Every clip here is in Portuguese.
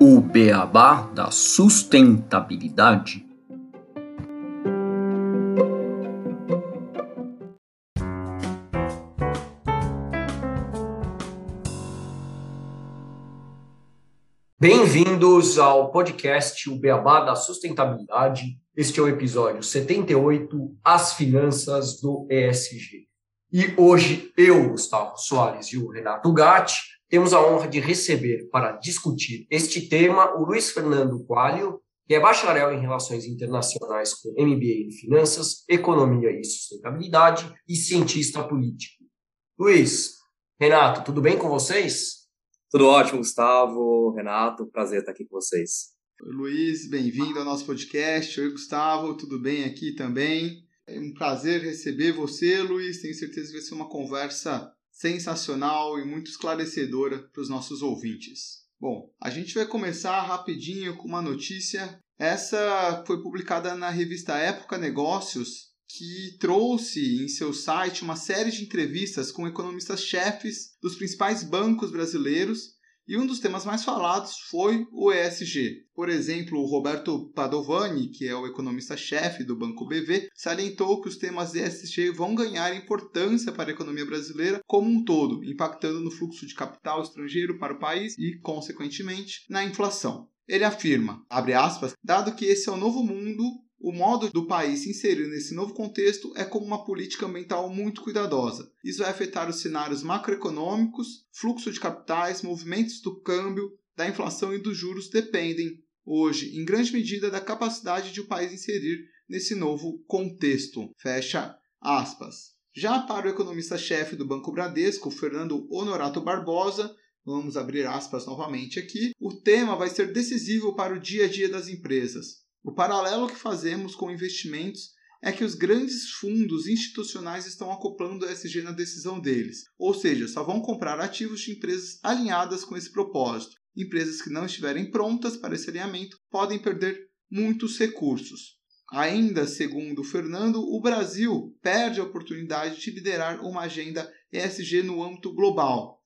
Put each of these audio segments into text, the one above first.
O beabá da sustentabilidade. Bem-vindos ao podcast O Beabá da Sustentabilidade. Este é o episódio 78, As Finanças do ESG. E hoje eu, Gustavo Soares e o Renato Gatti temos a honra de receber para discutir este tema o Luiz Fernando Coalho, que é bacharel em Relações Internacionais com MBA em Finanças, Economia e Sustentabilidade e cientista político. Luiz, Renato, tudo bem com vocês? Tudo ótimo, Gustavo, Renato, prazer estar aqui com vocês. Oi, Luiz, bem-vindo ao nosso podcast. Oi, Gustavo, tudo bem aqui também? É um prazer receber você, Luiz. Tenho certeza que vai ser uma conversa sensacional e muito esclarecedora para os nossos ouvintes. Bom, a gente vai começar rapidinho com uma notícia. Essa foi publicada na revista Época Negócios, que trouxe em seu site uma série de entrevistas com economistas-chefes dos principais bancos brasileiros e um dos temas mais falados foi o ESG. Por exemplo, o Roberto Padovani, que é o economista-chefe do Banco BV, salientou que os temas ESG vão ganhar importância para a economia brasileira como um todo, impactando no fluxo de capital estrangeiro para o país e, consequentemente, na inflação. Ele afirma, abre aspas, dado que esse é o novo mundo o modo do país se inserir nesse novo contexto é como uma política ambiental muito cuidadosa. Isso vai afetar os cenários macroeconômicos, fluxo de capitais, movimentos do câmbio, da inflação e dos juros dependem, hoje, em grande medida, da capacidade de o país inserir nesse novo contexto. Fecha aspas. Já para o economista-chefe do Banco Bradesco, Fernando Honorato Barbosa, vamos abrir aspas novamente aqui, o tema vai ser decisivo para o dia a dia das empresas. O paralelo que fazemos com investimentos é que os grandes fundos institucionais estão acoplando o ESG na decisão deles, ou seja, só vão comprar ativos de empresas alinhadas com esse propósito. Empresas que não estiverem prontas para esse alinhamento podem perder muitos recursos. Ainda segundo Fernando, o Brasil perde a oportunidade de liderar uma agenda ESG no âmbito global.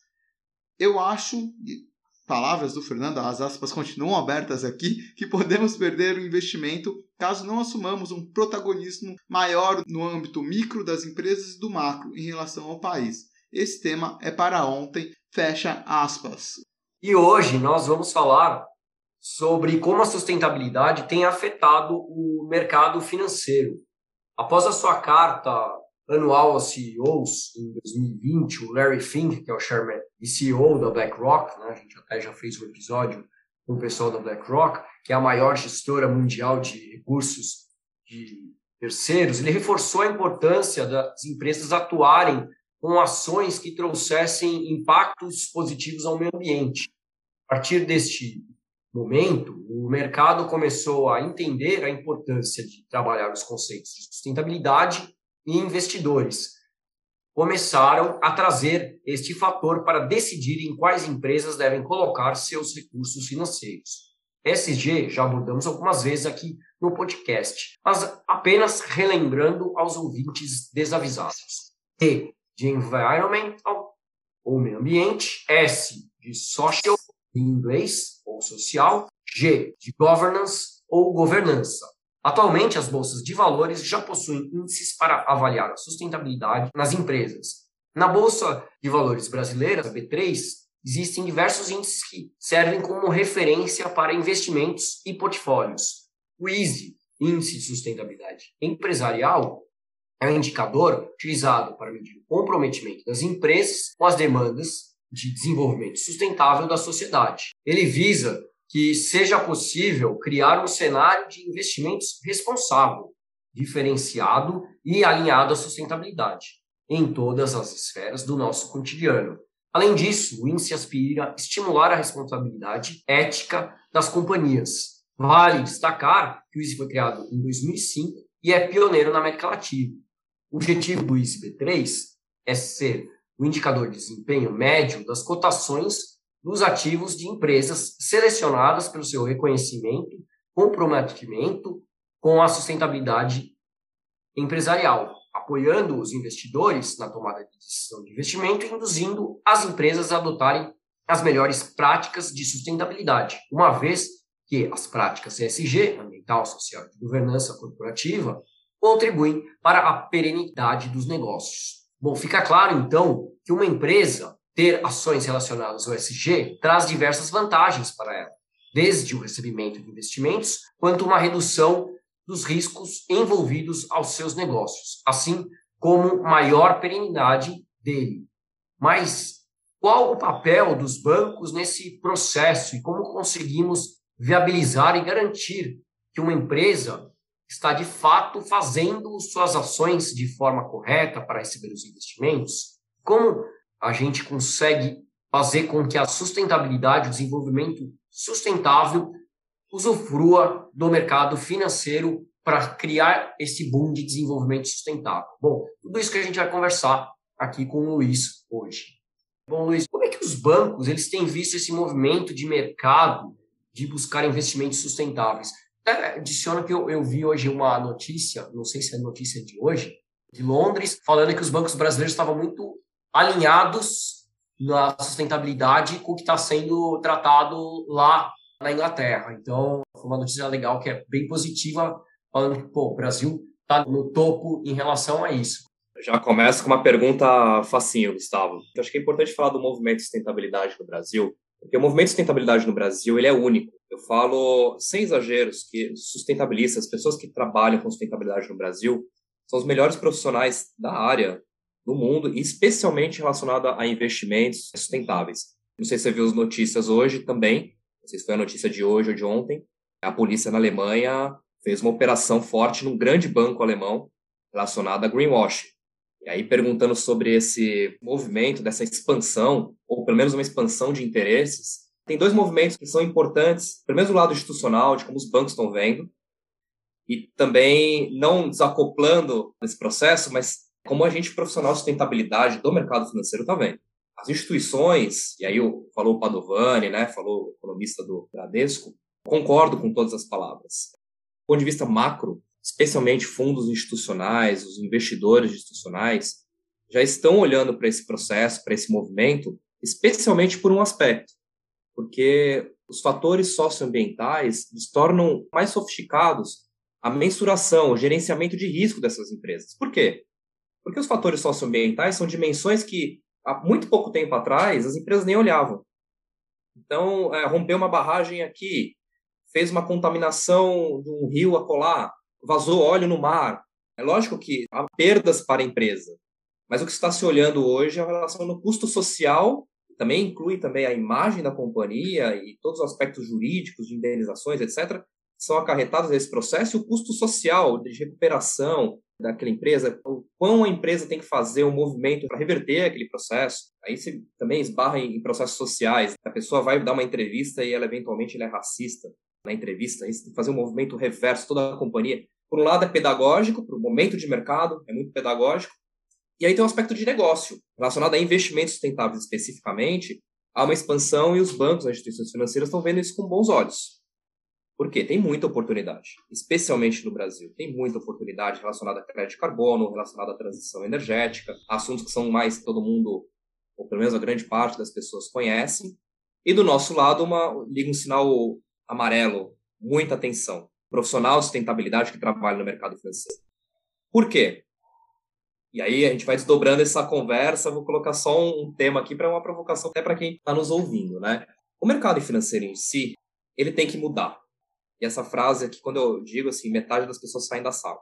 Eu acho, palavras do Fernando, as aspas continuam abertas aqui, que podemos perder o investimento caso não assumamos um protagonismo maior no âmbito micro das empresas e do macro em relação ao país. Esse tema é para ontem, fecha aspas. E hoje nós vamos falar sobre como a sustentabilidade tem afetado o mercado financeiro. Após a sua carta anual aos CEOs em 2020, o Larry Fink, que é o chairman e CEO da BlackRock, né, a gente até já fez um episódio com o pessoal da BlackRock, que é a maior gestora mundial de recursos de terceiros, ele reforçou a importância das empresas atuarem com ações que trouxessem impactos positivos ao meio ambiente. A partir deste momento, o mercado começou a entender a importância de trabalhar os conceitos de sustentabilidade e investidores começaram a trazer este fator para decidir em quais empresas devem colocar seus recursos financeiros. SG já abordamos algumas vezes aqui no podcast, mas apenas relembrando aos ouvintes desavisados. T de environmental ou meio ambiente, S de social em inglês ou social, G de governance ou governança. Atualmente, as bolsas de valores já possuem índices para avaliar a sustentabilidade nas empresas. Na Bolsa de Valores brasileira, a B3, existem diversos índices que servem como referência para investimentos e portfólios. O EASY, Índice de Sustentabilidade Empresarial, é um indicador utilizado para medir o comprometimento das empresas com as demandas de desenvolvimento sustentável da sociedade. Ele visa que seja possível criar um cenário de investimentos responsável, diferenciado e alinhado à sustentabilidade em todas as esferas do nosso cotidiano. Além disso, o índice aspira estimular a responsabilidade ética das companhias. Vale destacar que o índice foi criado em 2005 e é pioneiro na América Latina. O objetivo do índice B3 é ser o indicador de desempenho médio das cotações dos ativos de empresas selecionadas pelo seu reconhecimento, comprometimento com a sustentabilidade empresarial. Apoiando os investidores na tomada de decisão de investimento e induzindo as empresas a adotarem as melhores práticas de sustentabilidade, uma vez que as práticas ESG, ambiental, social e de governança corporativa, contribuem para a perenidade dos negócios. Bom, fica claro então que uma empresa ter ações relacionadas ao ESG traz diversas vantagens para ela, desde o recebimento de investimentos, quanto uma redução dos riscos envolvidos aos seus negócios, assim como maior perenidade dele. Mas qual o papel dos bancos nesse processo e como conseguimos viabilizar e garantir que uma empresa está de fato fazendo suas ações de forma correta para receber os investimentos? Como a gente consegue fazer com que a sustentabilidade, o desenvolvimento sustentável usufrua do mercado financeiro para criar esse boom de desenvolvimento sustentável? Bom, tudo isso que a gente vai conversar aqui com o Luiz hoje. Bom, Luiz, como é que os bancos eles têm visto esse movimento de mercado de buscar investimentos sustentáveis? É, adiciona que eu, eu vi hoje uma notícia, não sei se é notícia de hoje, de Londres, falando que os bancos brasileiros estavam muito alinhados na sustentabilidade com o que está sendo tratado lá na Inglaterra. Então, foi uma notícia legal que é bem positiva, falando que pô, o Brasil está no topo em relação a isso. Já começa com uma pergunta facinho, Gustavo. Eu acho que é importante falar do movimento de sustentabilidade no Brasil, porque o movimento de sustentabilidade no Brasil ele é único. Eu falo sem exageros que sustentabilistas, pessoas que trabalham com sustentabilidade no Brasil, são os melhores profissionais da área do mundo, especialmente relacionado a investimentos sustentáveis. Não sei se você viu as notícias hoje também, não sei se foi a notícia de hoje ou de ontem, a polícia na Alemanha fez uma operação forte num grande banco alemão relacionado a greenwashing. E aí, perguntando sobre esse movimento, dessa expansão, ou pelo menos uma expansão de interesses, tem dois movimentos que são importantes, pelo menos do lado institucional, de como os bancos estão vendo, e também não desacoplando desse processo, mas como a gente profissional de sustentabilidade do mercado financeiro está vendo. As instituições, e aí falou o Padovani, né, falou o economista do Bradesco, concordo com todas as palavras. Do ponto de vista macro, especialmente fundos institucionais, os investidores institucionais, já estão olhando para esse processo, para esse movimento, especialmente por um aspecto, porque os fatores socioambientais eles tornam mais sofisticados a mensuração, o gerenciamento de risco dessas empresas. Por quê? Porque os fatores socioambientais são dimensões que há muito pouco tempo atrás as empresas nem olhavam. Então, é, rompeu uma barragem aqui, fez uma contaminação de um rio acolá, vazou óleo no mar. É lógico que há perdas para a empresa, mas o que está se olhando hoje é a relação no custo social, também inclui também a imagem da companhia e todos os aspectos jurídicos de indenizações, etc., são acarretados nesse processo e o custo social de recuperação daquela empresa, o quão a empresa tem que fazer um movimento para reverter aquele processo. Aí você também esbarra em processos sociais. A pessoa vai dar uma entrevista e ela eventualmente ela é racista na entrevista. Aí você tem que fazer um movimento reverso toda a companhia por um lado é pedagógico, para o momento de mercado, é muito pedagógico, e aí tem um aspecto de negócio, relacionado a investimentos sustentáveis especificamente, há uma expansão e os bancos, as instituições financeiras estão vendo isso com bons olhos. Por quê? Tem muita oportunidade, especialmente no Brasil. Tem muita oportunidade relacionada a crédito de carbono, relacionada à transição energética, assuntos que são mais que todo mundo, ou pelo menos a grande parte das pessoas conhecem. E do nosso lado, uma, liga um sinal amarelo, muita atenção profissional de sustentabilidade que trabalha no mercado financeiro. Por quê? E aí a gente vai desdobrando essa conversa, vou colocar só um tema aqui para uma provocação até para quem está nos ouvindo, né? O mercado financeiro em si, ele tem que mudar. E essa frase aqui, quando eu digo assim, metade das pessoas saem da sala.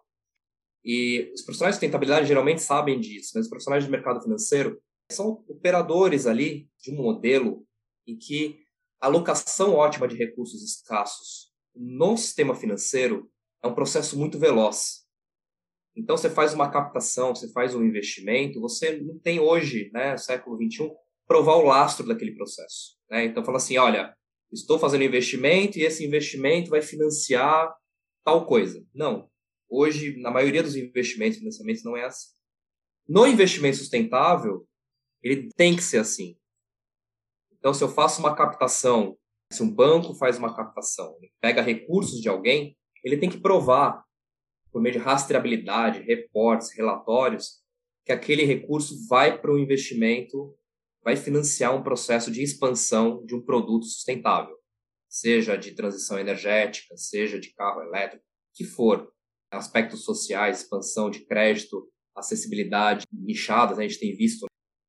E os profissionais de sustentabilidade geralmente sabem disso, mas os profissionais de mercado financeiro são operadores ali de um modelo em que a alocação ótima de recursos escassos no sistema financeiro é um processo muito veloz. Então, você faz uma captação, você faz um investimento, você não tem hoje, né, século XXI, provar o lastro daquele processo. Né? Então, fala assim, olha, estou fazendo investimento e esse investimento vai financiar tal coisa. Não. Hoje, na maioria dos investimentos financiamentos, não é assim. No investimento sustentável, ele tem que ser assim. Então, se eu faço uma captação se um banco faz uma captação, pega recursos de alguém, ele tem que provar por meio de rastreabilidade, reportes, relatórios, que aquele recurso vai para o investimento, vai financiar um processo de expansão de um produto sustentável, seja de transição energética, seja de carro elétrico, que for. Aspectos sociais, expansão de crédito, acessibilidade nichadas, né? a gente tem visto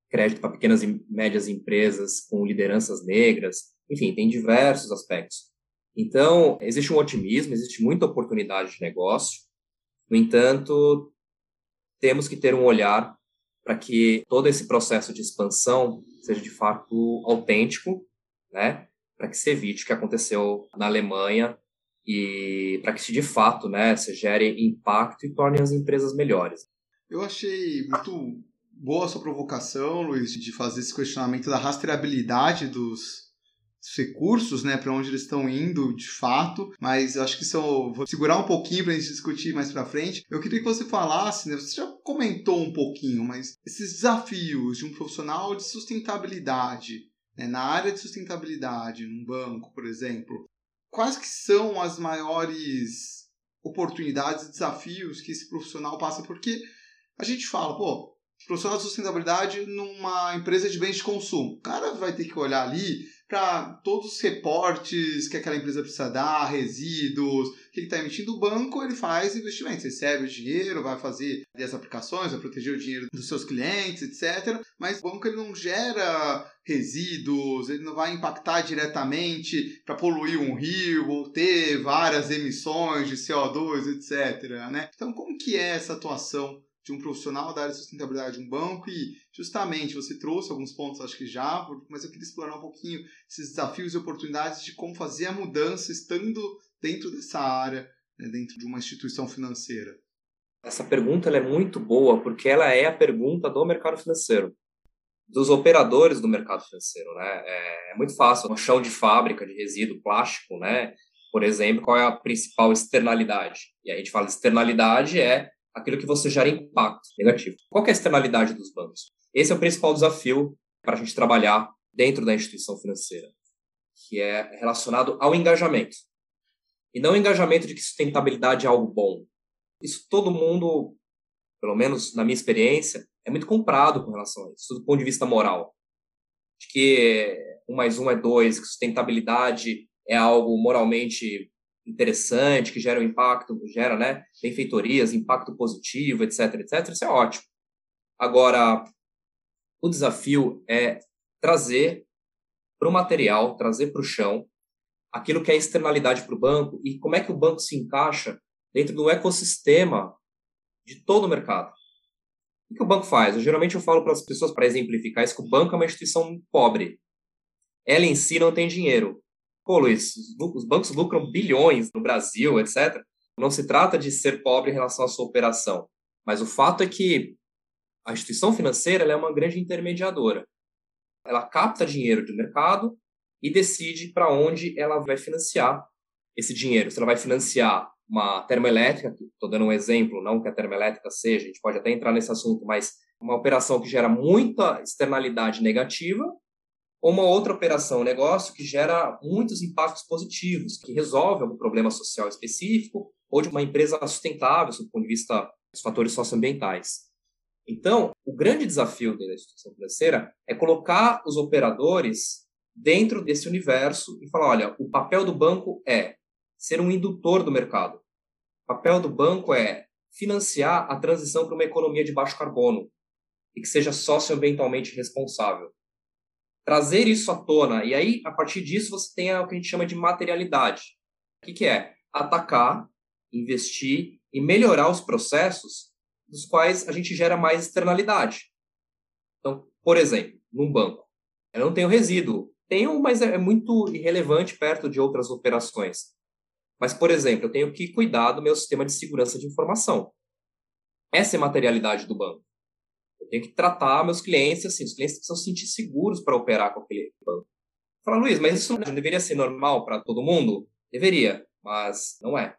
crédito para pequenas e médias empresas com lideranças negras, enfim, tem diversos aspectos. Então, existe um otimismo, existe muita oportunidade de negócio. No entanto, temos que ter um olhar para que todo esse processo de expansão seja de fato autêntico, né? Para que se evite o que aconteceu na Alemanha e para que se de fato, né, se gere impacto e torne as empresas melhores. Eu achei muito boa a sua provocação, Luiz, de fazer esse questionamento da rastreabilidade dos recursos, né, para onde eles estão indo de fato, mas eu acho que isso eu vou segurar um pouquinho para a gente discutir mais para frente. Eu queria que você falasse, né, você já comentou um pouquinho, mas esses desafios de um profissional de sustentabilidade, né, na área de sustentabilidade, num banco, por exemplo, quais que são as maiores oportunidades e desafios que esse profissional passa? Porque a gente fala, pô, profissional de sustentabilidade numa empresa de bens de consumo. O cara vai ter que olhar ali para todos os reportes que aquela empresa precisa dar, resíduos, o que está emitindo. O banco ele faz investimentos, recebe o dinheiro, vai fazer as aplicações, vai proteger o dinheiro dos seus clientes, etc. Mas o banco ele não gera resíduos, ele não vai impactar diretamente para poluir um rio ou ter várias emissões de CO2, etc. Né? Então, como que é essa atuação de um profissional da área de sustentabilidade de um banco e justamente você trouxe alguns pontos, acho que já, mas eu queria explorar um pouquinho esses desafios e oportunidades de como fazer a mudança estando dentro dessa área, né, dentro de uma instituição financeira. Essa pergunta é muito boa porque ela é a pergunta do mercado financeiro, dos operadores do mercado financeiro, né? É, é muito fácil, um chão de fábrica de resíduo plástico, né? Por exemplo, qual é a principal externalidade? E a gente fala externalidade é aquilo que você gera impacto negativo. Qual é a externalidade dos bancos? Esse é o principal desafio para a gente trabalhar dentro da instituição financeira, que é relacionado ao engajamento. E não o engajamento de que sustentabilidade é algo bom. Isso todo mundo, pelo menos na minha experiência, é muito comprado com relação a isso, do ponto de vista moral. De que um mais um é dois, que sustentabilidade é algo moralmente interessante, que gera um impacto, gera né, benfeitorias, impacto positivo, etc, etc, isso é ótimo. Agora, o desafio é trazer para o material, trazer para o chão, aquilo que é externalidade para o banco e como é que o banco se encaixa dentro do ecossistema de todo o mercado. O que o banco faz? Eu, geralmente eu falo para as pessoas, para exemplificar isso, que o banco é uma instituição pobre. Ela em si não tem dinheiro. Pô, Luiz, os bancos lucram bilhões no Brasil, etc. Não se trata de ser pobre em relação à sua operação, mas o fato é que a instituição financeira é uma grande intermediadora. Ela capta dinheiro do mercado e decide para onde ela vai financiar esse dinheiro. Se ela vai financiar uma termoelétrica, estou dando um exemplo, não que a termoelétrica seja, a gente pode até entrar nesse assunto, mas uma operação que gera muita externalidade negativa, ou uma outra operação, um negócio que gera muitos impactos positivos, que resolve algum problema social específico, ou de uma empresa sustentável, do ponto de vista dos fatores socioambientais. Então, o grande desafio da instituição financeira é colocar os operadores dentro desse universo e falar: olha, o papel do banco é ser um indutor do mercado. O papel do banco é financiar a transição para uma economia de baixo carbono e que seja socioambientalmente responsável trazer isso à tona. E aí, a partir disso, você tem o que a gente chama de materialidade. O que, que é? Atacar, investir e melhorar os processos dos quais a gente gera mais externalidade. Então, por exemplo, num banco, eu não tenho resíduo. Tenho, mas é muito irrelevante perto de outras operações. Mas, por exemplo, eu tenho que cuidar do meu sistema de segurança de informação. Essa é a materialidade do banco. Eu tenho que tratar meus clientes assim, os clientes precisam se sentir seguros para operar com aquele banco. Fala, Luiz, mas isso não deveria ser normal para todo mundo? Deveria, mas não é.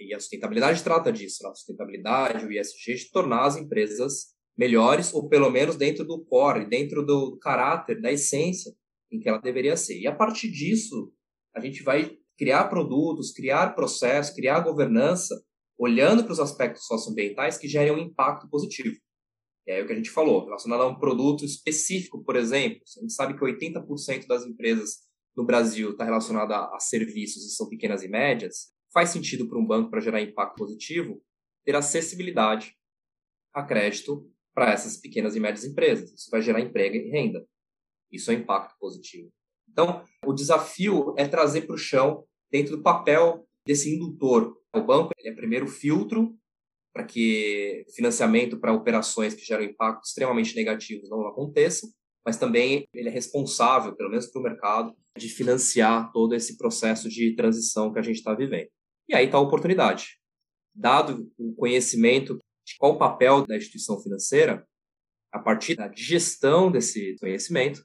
E a sustentabilidade trata disso, né? a sustentabilidade, o ISG, de tornar as empresas melhores, ou pelo menos dentro do core, dentro do caráter, da essência em que ela deveria ser. E a partir disso, a gente vai criar produtos, criar processos, criar governança olhando para os aspectos socioambientais que gerem um impacto positivo. É o que a gente falou, relacionado a um produto específico, por exemplo. A gente sabe que 80% das empresas no Brasil está relacionada a serviços e são pequenas e médias. Faz sentido para um banco, para gerar impacto positivo, ter acessibilidade a crédito para essas pequenas e médias empresas. Isso vai gerar emprego e renda. Isso é impacto positivo. Então, o desafio é trazer para o chão, dentro do papel desse indutor. O banco é primeiro filtro para que financiamento para operações que geram impactos extremamente negativos não aconteçam, mas também ele é responsável, pelo menos para o mercado, de financiar todo esse processo de transição que a gente está vivendo. E aí está a oportunidade. Dado o conhecimento de qual o papel da instituição financeira, a partir da gestão desse conhecimento,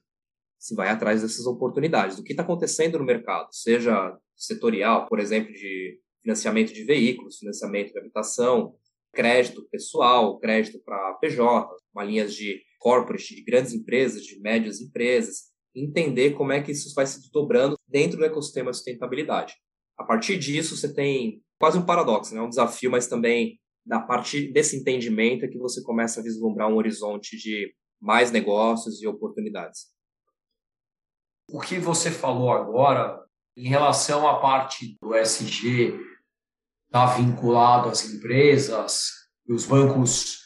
se vai atrás dessas oportunidades, do que está acontecendo no mercado, seja setorial, por exemplo, de financiamento de veículos, financiamento de habitação, crédito pessoal, crédito para PJ, uma linhas de corporate, de grandes empresas, de médias empresas, entender como é que isso vai se desdobrando dentro do ecossistema de sustentabilidade. A partir disso, você tem quase um paradoxo, né? um desafio, mas também a partir desse entendimento é que você começa a vislumbrar um horizonte de mais negócios e oportunidades o que você falou agora em relação à parte do SG está vinculado às empresas e os bancos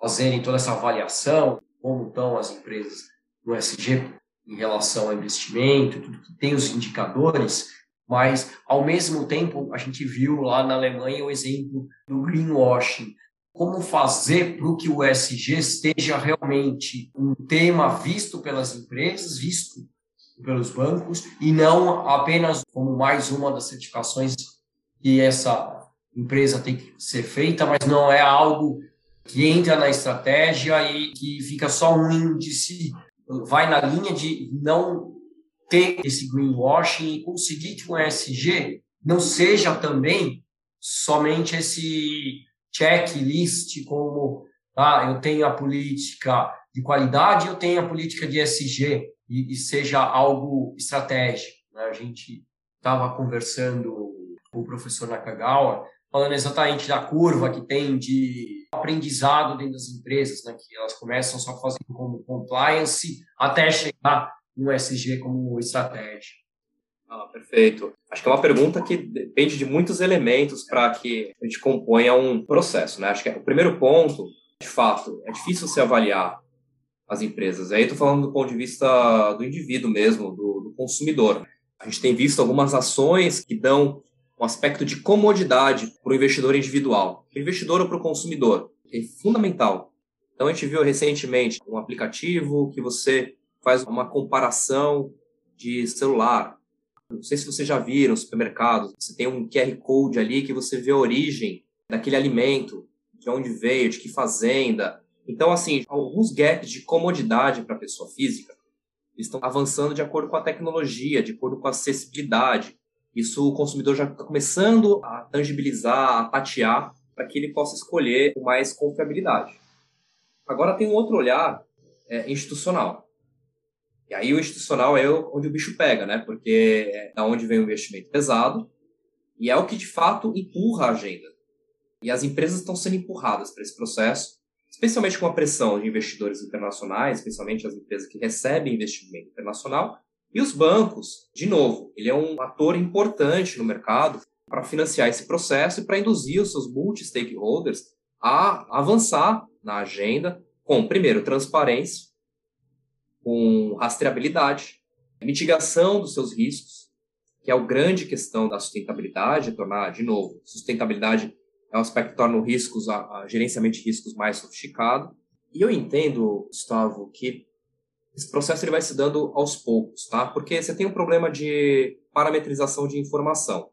fazerem toda essa avaliação, como estão as empresas no SG em relação ao investimento, tudo que tem os indicadores, mas ao mesmo tempo a gente viu lá na Alemanha o exemplo do greenwashing. Como fazer para que o SG esteja realmente um tema visto pelas empresas, visto pelos bancos e não apenas como mais uma das certificações que essa empresa tem que ser feita, mas não é algo que entra na estratégia e que fica só um índice, vai na linha de não ter esse greenwashing e conseguir que o ESG não seja também somente esse checklist como ah, eu tenho a política de qualidade, eu tenho a política de ESG, e, e seja algo estratégico. Né? A gente estava conversando o professor Nakagawa, falando exatamente da curva que tem de aprendizado dentro das empresas, né? que elas começam só fazendo como compliance até chegar no SG como estratégia. Ah, perfeito. Acho que é uma pergunta que depende de muitos elementos para que a gente componha um processo. Né? Acho que é o primeiro ponto, de fato, é difícil se avaliar as empresas. Aí estou falando do ponto de vista do indivíduo mesmo, do, do, consumidor. A gente tem visto algumas ações que dão um aspecto de comodidade para o investidor individual, para o investidor ou para o consumidor, é fundamental. Então a gente viu recentemente um aplicativo que você faz uma comparação de celular. Não sei se vocês já viram no supermercado, você tem um QR Code ali que você vê a origem daquele alimento, de onde veio, de que fazenda, então, assim, alguns gaps de comodidade para a pessoa física estão avançando de acordo com a tecnologia, de acordo com a acessibilidade. Isso o consumidor já está começando a tangibilizar, a tatear, para que ele possa escolher com mais confiabilidade. Agora tem um outro olhar é, institucional. E aí o institucional é onde o bicho pega, né? Porque é da onde vem o investimento pesado e é o que de fato empurra a agenda. E as empresas estão sendo empurradas para esse processo especialmente com a pressão de investidores internacionais, especialmente as empresas que recebem investimento internacional, e os bancos, de novo, ele é um ator importante no mercado para financiar esse processo e para induzir os seus multi-stakeholders a avançar na agenda com, primeiro, transparência, com rastreabilidade, mitigação dos seus riscos, que é a grande questão da sustentabilidade, tornar, de novo, sustentabilidade é um aspecto que torna o riscos, a, a gerenciamento de riscos mais sofisticado. E eu entendo, Gustavo, que esse processo ele vai se dando aos poucos, tá? Porque você tem um problema de parametrização de informação.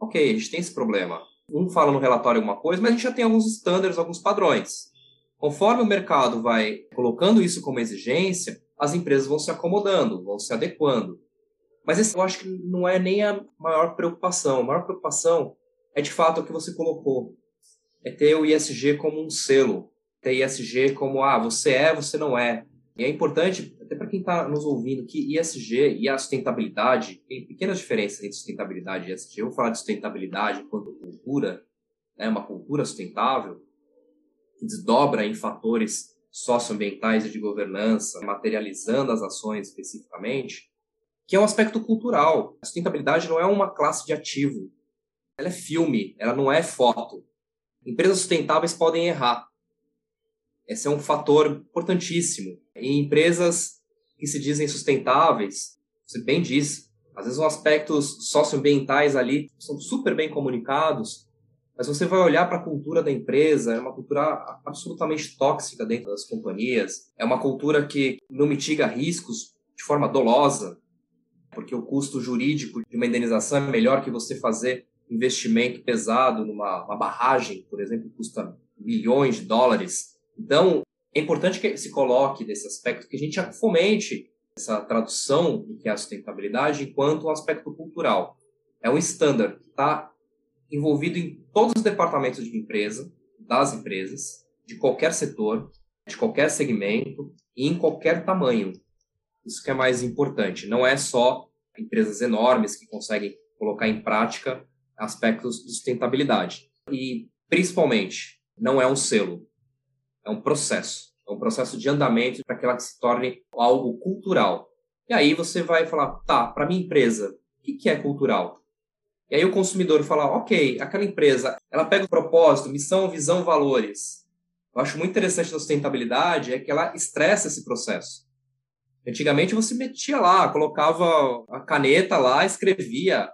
Ok, a gente tem esse problema. Um fala no relatório alguma coisa, mas a gente já tem alguns estándares, alguns padrões. Conforme o mercado vai colocando isso como exigência, as empresas vão se acomodando, vão se adequando. Mas esse eu acho que não é nem a maior preocupação. A maior preocupação é de fato o que você colocou. É ter o ISG como um selo. Ter ISG como, ah, você é, você não é. E é importante, até para quem está nos ouvindo, que ISG e a sustentabilidade, tem pequenas diferenças entre sustentabilidade e ISG. Eu vou falar de sustentabilidade enquanto cultura. né, uma cultura sustentável, que desdobra em fatores socioambientais e de governança, materializando as ações especificamente, que é um aspecto cultural. A sustentabilidade não é uma classe de ativo. Ela é filme, ela não é foto. Empresas sustentáveis podem errar. Esse é um fator importantíssimo. Em empresas que se dizem sustentáveis, você bem disse, às vezes os aspectos socioambientais ali são super bem comunicados, mas você vai olhar para a cultura da empresa, é uma cultura absolutamente tóxica dentro das companhias, é uma cultura que não mitiga riscos de forma dolosa, porque o custo jurídico de uma indenização é melhor que você fazer investimento pesado numa barragem, por exemplo, que custa milhões de dólares. Então, é importante que se coloque desse aspecto, que a gente fomente essa tradução do que é a sustentabilidade enquanto um aspecto cultural. É um standard que está envolvido em todos os departamentos de empresa, das empresas, de qualquer setor, de qualquer segmento e em qualquer tamanho. Isso que é mais importante. Não é só empresas enormes que conseguem colocar em prática aspectos de sustentabilidade. E, principalmente, não é um selo, é um processo. É um processo de andamento para que ela se torne algo cultural. E aí você vai falar, tá, para minha empresa, o que é cultural? E aí o consumidor fala, ok, aquela empresa, ela pega o propósito, missão, visão, valores. Eu acho muito interessante na sustentabilidade é que ela estressa esse processo. Antigamente você metia lá, colocava a caneta lá, escrevia,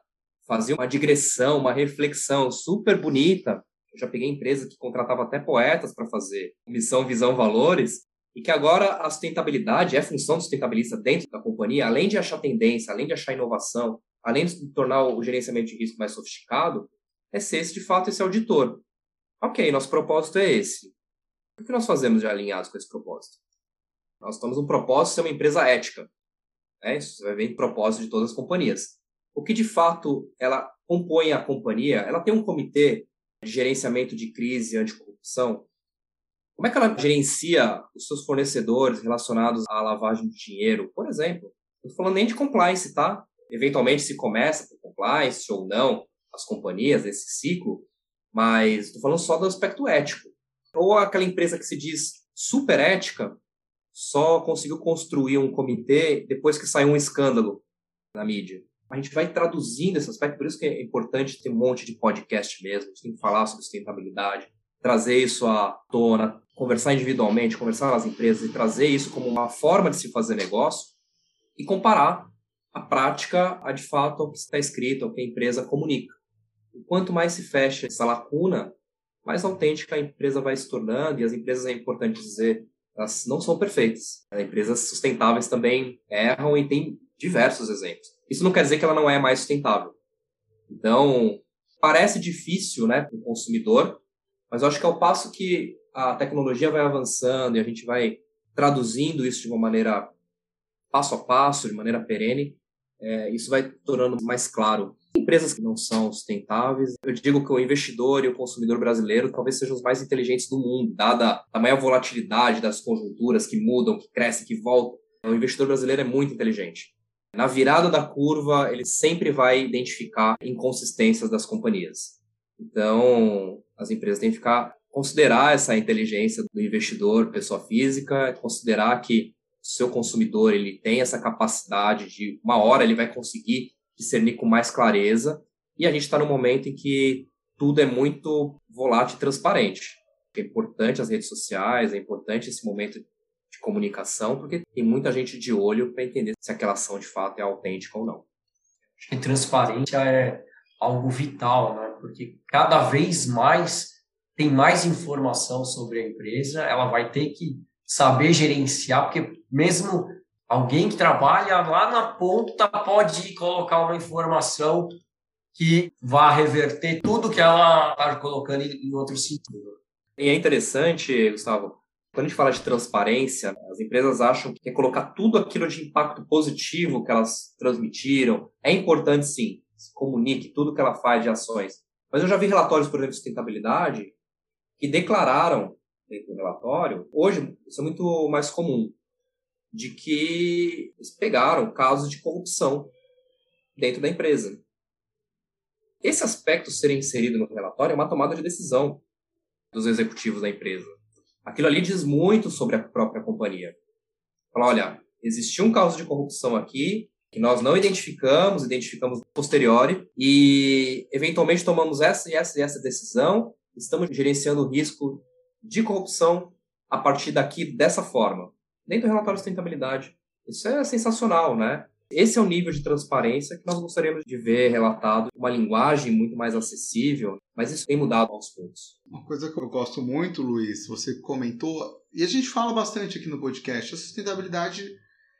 fazia uma digressão, uma reflexão super bonita. Eu já peguei empresa que contratava até poetas para fazer missão, visão, valores, e que agora a sustentabilidade é função do sustentabilista dentro da companhia, além de achar tendência, além de achar inovação, além de tornar o gerenciamento de risco mais sofisticado, é ser esse, de fato esse auditor. Ok, nosso propósito é esse. O que nós fazemos de alinhados com esse propósito? Nós estamos um propósito de ser uma empresa ética. É, isso vai ver em propósito de todas as companhias. O que de fato ela compõe a companhia? Ela tem um comitê de gerenciamento de crise anticorrupção. Como é que ela gerencia os seus fornecedores relacionados à lavagem de dinheiro, por exemplo? Não estou falando nem de compliance, tá? Eventualmente se começa por compliance ou não, as companhias, esse ciclo, mas estou falando só do aspecto ético. Ou aquela empresa que se diz super ética, só conseguiu construir um comitê depois que saiu um escândalo na mídia. A gente vai traduzindo esse aspecto, por isso que é importante ter um monte de podcast mesmo, tem que falar sobre sustentabilidade, trazer isso à tona, conversar individualmente, conversar com as empresas e trazer isso como uma forma de se fazer negócio e comparar a prática a de fato ao que está escrito, ao que a empresa comunica. E quanto mais se fecha essa lacuna, mais autêntica a empresa vai se tornando, e as empresas, é importante dizer, elas não são perfeitas. As empresas sustentáveis também erram e tem diversos exemplos. Isso não quer dizer que ela não é mais sustentável. Então, parece difícil né, para o consumidor, mas eu acho que ao passo que a tecnologia vai avançando e a gente vai traduzindo isso de uma maneira passo a passo, de maneira perene, é, isso vai tornando mais claro. Empresas que não são sustentáveis, eu digo que o investidor e o consumidor brasileiro talvez sejam os mais inteligentes do mundo, dada a maior volatilidade das conjunturas que mudam, que crescem, que voltam. O investidor brasileiro é muito inteligente. Na virada da curva, ele sempre vai identificar inconsistências das companhias. Então, as empresas têm que ficar considerar essa inteligência do investidor, pessoa física, considerar que seu consumidor ele tem essa capacidade de uma hora ele vai conseguir discernir com mais clareza e a gente está no momento em que tudo é muito volátil e transparente. É importante as redes sociais, é importante esse momento de comunicação, porque tem muita gente de olho para entender se aquela ação de fato é autêntica ou não. Acho que transparência é algo vital, né? porque cada vez mais tem mais informação sobre a empresa, ela vai ter que saber gerenciar, porque mesmo alguém que trabalha lá na ponta pode colocar uma informação que vá reverter tudo que ela está colocando em outro sentido. E é interessante, Gustavo, quando a gente fala de transparência, as empresas acham que é colocar tudo aquilo de impacto positivo que elas transmitiram. É importante, sim, se comunique tudo que ela faz de ações. Mas eu já vi relatórios, por exemplo, de sustentabilidade, que declararam dentro do relatório, hoje isso é muito mais comum, de que eles pegaram casos de corrupção dentro da empresa. Esse aspecto ser inserido no relatório é uma tomada de decisão dos executivos da empresa. Aquilo ali diz muito sobre a própria companhia. Fala, olha, existiu um caso de corrupção aqui que nós não identificamos, identificamos posteriori e eventualmente tomamos essa e essa e essa decisão, estamos gerenciando o risco de corrupção a partir daqui dessa forma, dentro do relatório de sustentabilidade. Isso é sensacional, né? Esse é o nível de transparência que nós gostaríamos de ver relatado, uma linguagem muito mais acessível, mas isso tem mudado aos poucos. Uma coisa que eu gosto muito, Luiz, você comentou, e a gente fala bastante aqui no podcast, a sustentabilidade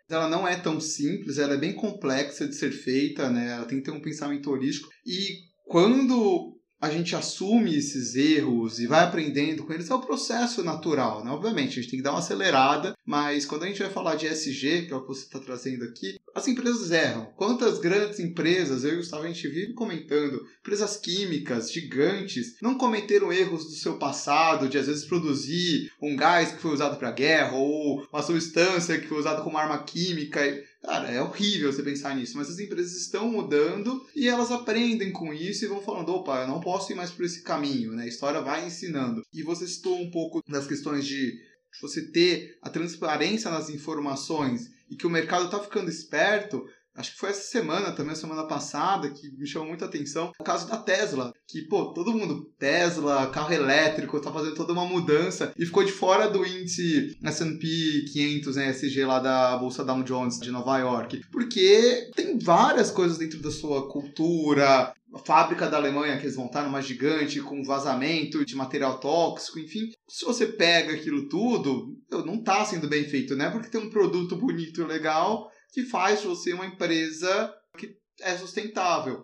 ela não é tão simples, ela é bem complexa de ser feita, né? Ela tem que ter um pensamento holístico. E quando a gente assume esses erros e vai aprendendo com eles, é o processo natural, né? Obviamente, a gente tem que dar uma acelerada, mas quando a gente vai falar de SG, que é o que você está trazendo aqui, as empresas erram. Quantas grandes empresas, eu e o Gustavo, a gente vive comentando, empresas químicas, gigantes, não cometeram erros do seu passado, de às vezes produzir um gás que foi usado para guerra, ou uma substância que foi usada como arma química. Cara, é horrível você pensar nisso, mas as empresas estão mudando e elas aprendem com isso e vão falando: opa, eu não posso ir mais por esse caminho, né? A história vai ensinando. E você citou um pouco das questões de você ter a transparência nas informações e que o mercado está ficando esperto. Acho que foi essa semana, também semana passada, que me chamou muita atenção. O caso da Tesla, que, pô, todo mundo, Tesla, carro elétrico, tá fazendo toda uma mudança e ficou de fora do índice S&P 500, né, SG lá da Bolsa Dow Jones de Nova York. Porque tem várias coisas dentro da sua cultura, a fábrica da Alemanha que eles montaram uma gigante com vazamento de material tóxico, enfim. Se você pega aquilo tudo, não está sendo bem feito, né? Porque tem um produto bonito e legal que faz você uma empresa que é sustentável.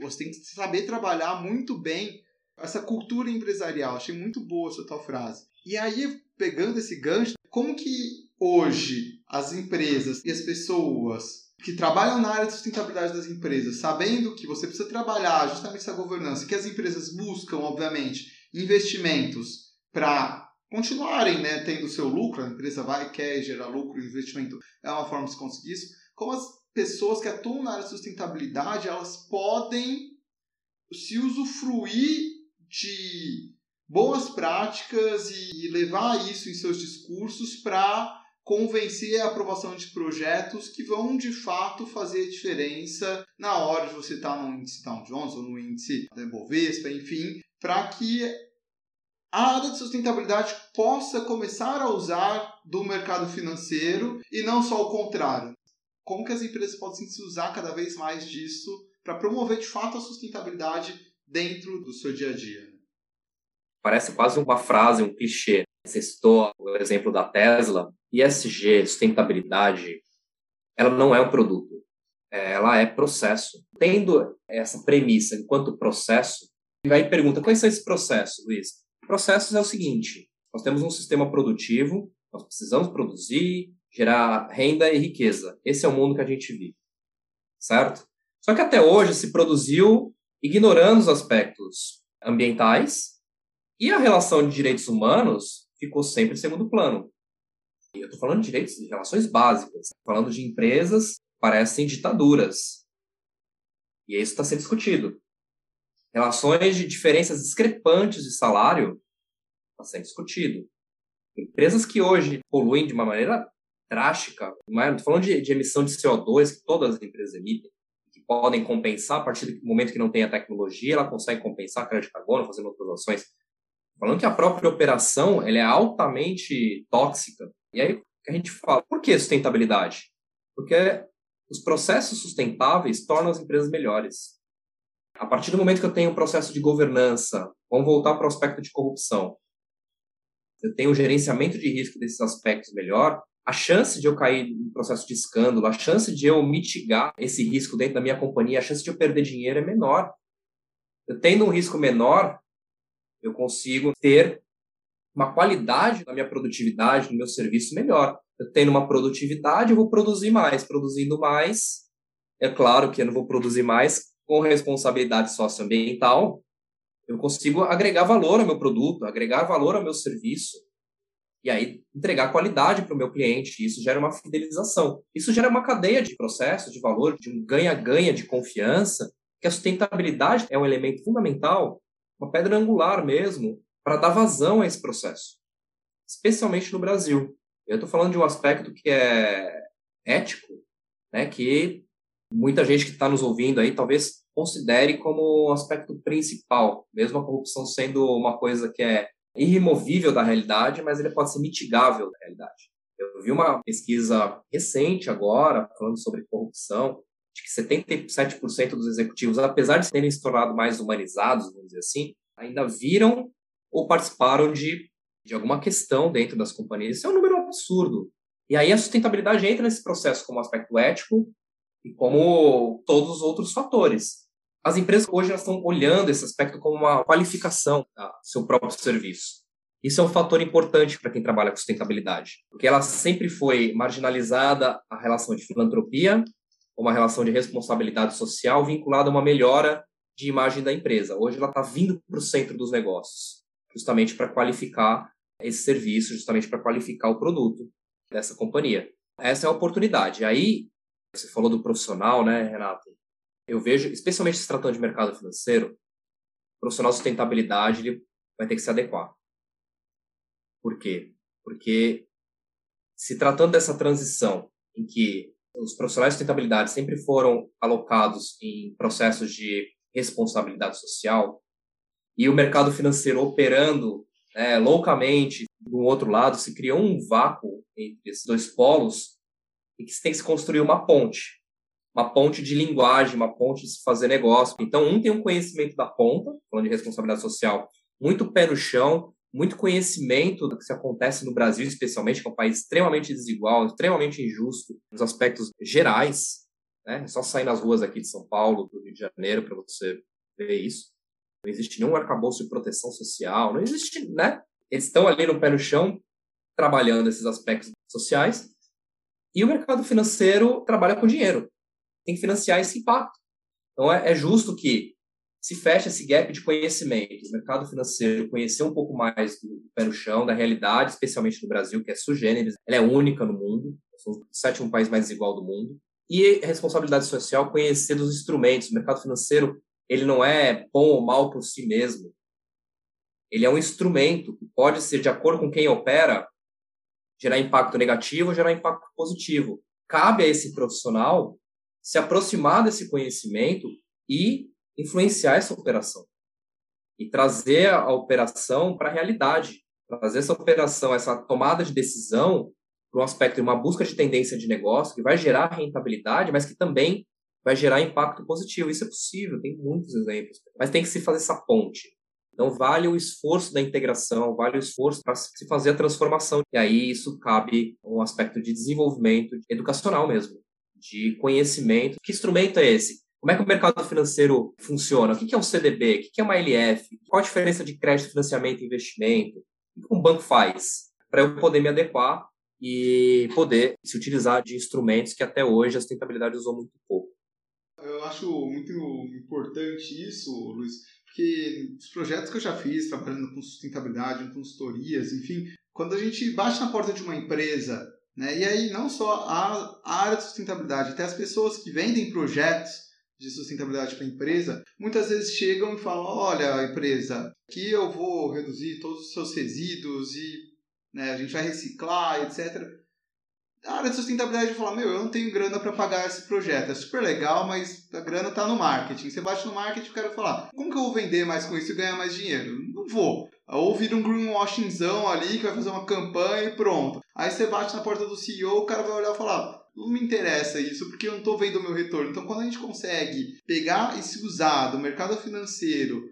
Você tem que saber trabalhar muito bem essa cultura empresarial. Achei muito boa essa tua frase. E aí, pegando esse gancho, como que hoje as empresas e as pessoas que trabalham na área de sustentabilidade das empresas, sabendo que você precisa trabalhar justamente essa governança, que as empresas buscam, obviamente, investimentos para continuarem né, tendo seu lucro, a empresa vai quer gerar lucro, investimento é uma forma de se conseguir isso, como as pessoas que atuam na área de sustentabilidade, elas podem se usufruir de boas práticas e levar isso em seus discursos para convencer a aprovação de projetos que vão de fato fazer diferença na hora de você estar no índice Dow Jones ou no índice da Bovespa, enfim, para que a área de sustentabilidade possa começar a usar do mercado financeiro e não só o contrário. Como que as empresas podem se usar cada vez mais disso para promover de fato a sustentabilidade dentro do seu dia a dia? Parece quase uma frase, um clichê. Você citou o exemplo da Tesla, ESG, sustentabilidade, ela não é um produto, ela é processo. Tendo essa premissa enquanto processo, aí pergunta, quais são esses processos, Luiz? Processos é o seguinte, nós temos um sistema produtivo, nós precisamos produzir, gerar renda e riqueza. Esse é o mundo que a gente vive, certo? Só que até hoje se produziu ignorando os aspectos ambientais e a relação de direitos humanos ficou sempre em segundo plano. Eu estou falando de direitos de relações básicas, falando de empresas parecem ditaduras. E isso está sendo discutido. Relações de diferenças discrepantes de salário está sendo discutido. Empresas que hoje poluem de uma maneira drástica, não é? estou falando de, de, emissão de CO2 que todas as empresas emitem, que podem compensar a partir do momento que não tem a tecnologia, ela consegue compensar crédito de carbono fazendo outras ações. Falando que a própria operação ela é altamente tóxica, e aí a gente fala, por que sustentabilidade? Porque os processos sustentáveis tornam as empresas melhores. A partir do momento que eu tenho um processo de governança, vamos voltar para o aspecto de corrupção. Eu tenho um gerenciamento de risco desses aspectos melhor, a chance de eu cair em processo de escândalo, a chance de eu mitigar esse risco dentro da minha companhia, a chance de eu perder dinheiro é menor. Eu tendo um risco menor, eu consigo ter uma qualidade na minha produtividade, no meu serviço melhor. Eu tenho uma produtividade, eu vou produzir mais. Produzindo mais, é claro que eu não vou produzir mais com responsabilidade socioambiental, eu consigo agregar valor ao meu produto, agregar valor ao meu serviço, e aí entregar qualidade para o meu cliente. Isso gera uma fidelização. Isso gera uma cadeia de processos, de valor, de um ganha-ganha de confiança, que a sustentabilidade é um elemento fundamental, uma pedra angular mesmo, para dar vazão a esse processo, especialmente no Brasil. Eu estou falando de um aspecto que é ético, né, que muita gente que está nos ouvindo aí talvez considere como aspecto principal, mesmo a corrupção sendo uma coisa que é irremovível da realidade, mas ele pode ser mitigável da realidade. Eu vi uma pesquisa recente agora, falando sobre corrupção, de que 77% dos executivos, apesar de terem se tornado mais humanizados, vamos dizer assim, ainda viram ou participaram de, de alguma questão dentro das companhias. Isso é um número absurdo. E aí a sustentabilidade entra nesse processo como aspecto ético e como todos os outros fatores. As empresas hoje estão olhando esse aspecto como uma qualificação do seu próprio serviço. Isso é um fator importante para quem trabalha com sustentabilidade, porque ela sempre foi marginalizada a relação de filantropia, uma relação de responsabilidade social vinculada a uma melhora de imagem da empresa. Hoje ela está vindo para o centro dos negócios, justamente para qualificar esse serviço, justamente para qualificar o produto dessa companhia. Essa é a oportunidade. Aí, você falou do profissional, né, Renato? Eu vejo, especialmente se tratando de mercado financeiro, o profissional de sustentabilidade ele vai ter que se adequar. Por quê? Porque se tratando dessa transição em que os profissionais de sustentabilidade sempre foram alocados em processos de responsabilidade social e o mercado financeiro operando é, loucamente do outro lado, se criou um vácuo entre esses dois polos e que se tem que se construir uma ponte. Uma ponte de linguagem, uma ponte de se fazer negócio. Então, um tem um conhecimento da ponta, falando de responsabilidade social, muito pé no chão, muito conhecimento do que acontece no Brasil, especialmente, que é um país extremamente desigual, extremamente injusto, nos aspectos gerais. Né? É só sair nas ruas aqui de São Paulo, do Rio de Janeiro, para você ver isso. Não existe nenhum arcabouço de proteção social, não existe, né? Eles estão ali no pé no chão, trabalhando esses aspectos sociais, e o mercado financeiro trabalha com dinheiro. Tem que financiar esse impacto. Então, é, é justo que se fecha esse gap de conhecimento. O mercado financeiro conhecer um pouco mais do pé no chão, da realidade, especialmente no Brasil, que é sugêneres, ela é única no mundo, somos o sétimo país mais desigual do mundo. E responsabilidade social, conhecer dos instrumentos. O mercado financeiro, ele não é bom ou mal por si mesmo. Ele é um instrumento que pode ser, de acordo com quem opera, gerar impacto negativo ou gerar impacto positivo. Cabe a esse profissional se aproximar desse conhecimento e influenciar essa operação e trazer a operação para a realidade, trazer essa operação, essa tomada de decisão para um aspecto de uma busca de tendência de negócio que vai gerar rentabilidade, mas que também vai gerar impacto positivo. Isso é possível, tem muitos exemplos, mas tem que se fazer essa ponte. Então, vale o esforço da integração, vale o esforço para se fazer a transformação. E aí, isso cabe um aspecto de desenvolvimento educacional mesmo, de conhecimento. Que instrumento é esse? Como é que o mercado financeiro funciona? O que é um CDB? O que é uma LF? Qual a diferença de crédito, financiamento e investimento? O que um banco faz para eu poder me adequar e poder se utilizar de instrumentos que até hoje a sustentabilidade usou muito pouco? Eu acho muito importante isso, Luiz, porque os projetos que eu já fiz, trabalhando com sustentabilidade, com consultorias, enfim, quando a gente bate na porta de uma empresa, né, e aí não só a, a área de sustentabilidade, até as pessoas que vendem projetos, de sustentabilidade para a empresa, muitas vezes chegam e falam: olha, empresa, aqui eu vou reduzir todos os seus resíduos e né, a gente vai reciclar, etc. A área de sustentabilidade fala: meu, eu não tenho grana para pagar esse projeto, é super legal, mas a grana está no marketing. Você bate no marketing e o cara fala: como que eu vou vender mais com isso e ganhar mais dinheiro? Não vou. Ou vira um greenwashingzão ali que vai fazer uma campanha e pronto. Aí você bate na porta do CEO, o cara vai olhar e falar: não me interessa isso porque eu não estou vendo o meu retorno. Então, quando a gente consegue pegar e se usar do mercado financeiro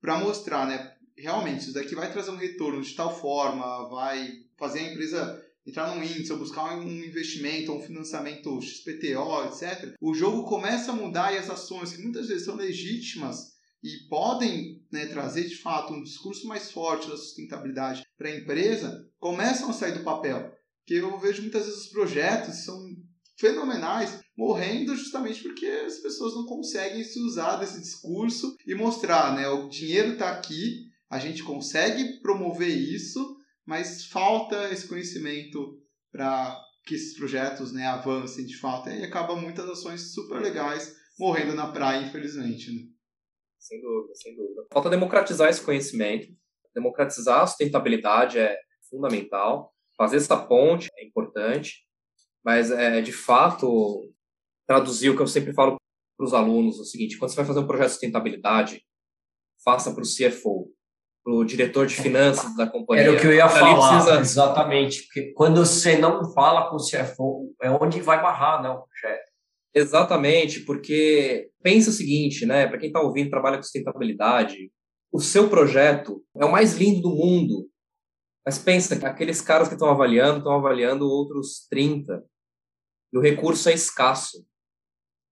para mostrar, né, realmente isso daqui vai trazer um retorno de tal forma, vai fazer a empresa entrar num índice ou buscar um investimento ou um financiamento XPTO, etc. O jogo começa a mudar e as ações que muitas vezes são legítimas e podem né, trazer de fato um discurso mais forte da sustentabilidade para a empresa começam a sair do papel que eu vejo muitas vezes os projetos são fenomenais morrendo justamente porque as pessoas não conseguem se usar desse discurso e mostrar, né? O dinheiro está aqui, a gente consegue promover isso, mas falta esse conhecimento para que esses projetos né, avancem de fato. E acaba muitas ações super legais morrendo na praia, infelizmente. Né? Sem dúvida, sem dúvida. Falta democratizar esse conhecimento. Democratizar a sustentabilidade é fundamental. Fazer essa ponte é importante. Mas, é, de fato, traduzir o que eu sempre falo para os alunos o seguinte: quando você vai fazer um projeto de sustentabilidade, faça para o CFO, o diretor de finanças da companhia. Era o que eu ia falar, precisa... exatamente. Porque quando você não fala com o CFO, é onde vai barrar, não, chefe. Exatamente, porque pensa o seguinte, né? Para quem está ouvindo, trabalha com sustentabilidade, o seu projeto é o mais lindo do mundo. Mas pensa que aqueles caras que estão avaliando, estão avaliando outros 30. E o recurso é escasso.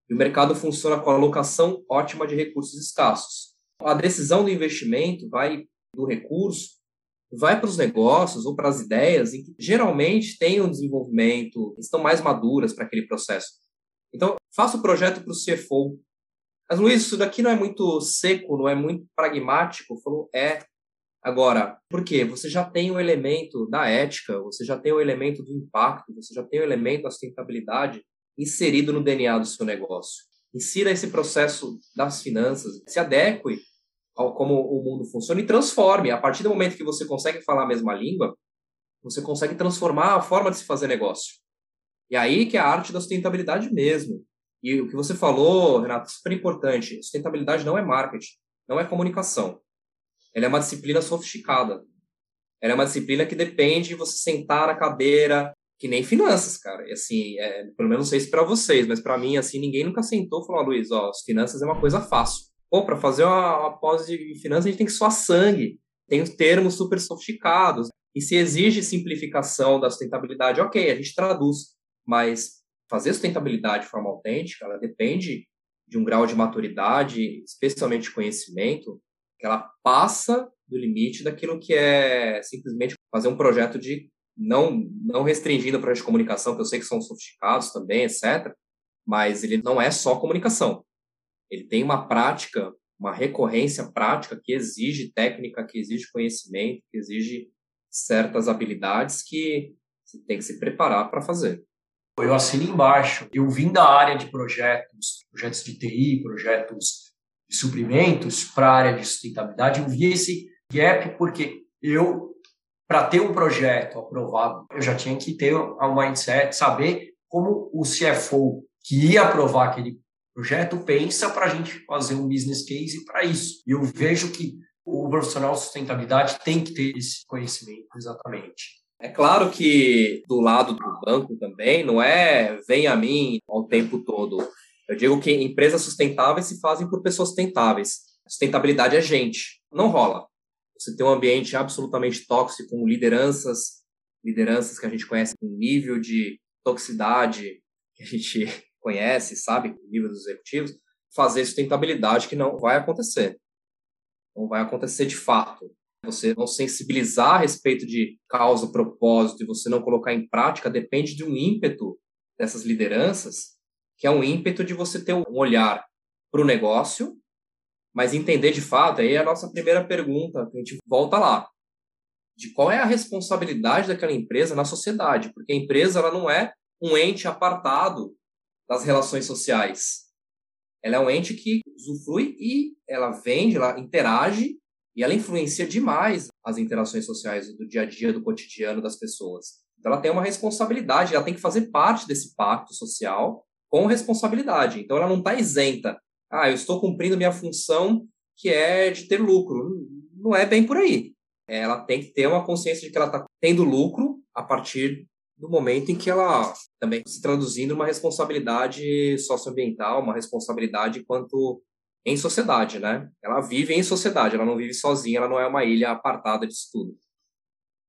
E o mercado funciona com a alocação ótima de recursos escassos. A decisão do investimento vai do recurso vai para os negócios ou para as ideias em que geralmente têm um desenvolvimento, estão mais maduras para aquele processo. Então, faça o projeto para o CFO. Mas, Luiz, isso daqui não é muito seco, não é muito pragmático? Falou, é. Agora, por quê? Você já tem o elemento da ética, você já tem o elemento do impacto, você já tem o elemento da sustentabilidade inserido no DNA do seu negócio. Insira esse processo das finanças, se adeque como o mundo funciona e transforme. A partir do momento que você consegue falar a mesma língua, você consegue transformar a forma de se fazer negócio. E aí que é a arte da sustentabilidade mesmo. E o que você falou, Renato, é super importante. Sustentabilidade não é marketing, não é comunicação. Ela é uma disciplina sofisticada. Ela é uma disciplina que depende de você sentar na cadeira, que nem finanças, cara. E assim, é, pelo menos não sei se para vocês, mas para mim, assim, ninguém nunca sentou e falou, ah, Luiz, ó, as finanças é uma coisa fácil. Pô, para fazer uma, uma pós de finanças, a gente tem que suar sangue. Tem os termos super sofisticados. E se exige simplificação da sustentabilidade, ok, a gente traduz. Mas fazer sustentabilidade de forma autêntica, ela depende de um grau de maturidade, especialmente de conhecimento, que ela passa do limite daquilo que é simplesmente fazer um projeto de não não restringindo para a comunicação, que eu sei que são sofisticados também, etc. Mas ele não é só comunicação. Ele tem uma prática, uma recorrência prática que exige técnica, que exige conhecimento, que exige certas habilidades que você tem que se preparar para fazer. Eu assino embaixo. Eu vim da área de projetos, projetos de TI, projetos de suprimentos para a área de sustentabilidade. Eu vi esse gap porque eu, para ter um projeto aprovado, eu já tinha que ter um mindset, saber como o CFO que ia aprovar aquele projeto pensa para a gente fazer um business case para isso. E eu vejo que o profissional de sustentabilidade tem que ter esse conhecimento, exatamente. É claro que do lado do banco também não é vem a mim ao tempo todo. Eu digo que empresas sustentáveis se fazem por pessoas sustentáveis. Sustentabilidade é gente. Não rola. Você tem um ambiente absolutamente tóxico com lideranças, lideranças que a gente conhece com nível de toxicidade que a gente conhece, sabe, com nível dos executivos, fazer sustentabilidade que não vai acontecer. Não vai acontecer de fato. Você não sensibilizar a respeito de causa, propósito e você não colocar em prática depende de um ímpeto dessas lideranças, que é um ímpeto de você ter um olhar para o negócio, mas entender de fato, aí é a nossa primeira pergunta, a gente volta lá, de qual é a responsabilidade daquela empresa na sociedade, porque a empresa ela não é um ente apartado das relações sociais. Ela é um ente que usufrui e ela vende, ela interage e ela influencia demais as interações sociais do dia a dia, do cotidiano das pessoas. Então, ela tem uma responsabilidade, ela tem que fazer parte desse pacto social com responsabilidade. Então, ela não está isenta. Ah, eu estou cumprindo minha função que é de ter lucro. Não é bem por aí. Ela tem que ter uma consciência de que ela está tendo lucro a partir do momento em que ela também se traduzindo uma responsabilidade socioambiental, uma responsabilidade quanto em sociedade, né? Ela vive em sociedade, ela não vive sozinha, ela não é uma ilha apartada de estudo.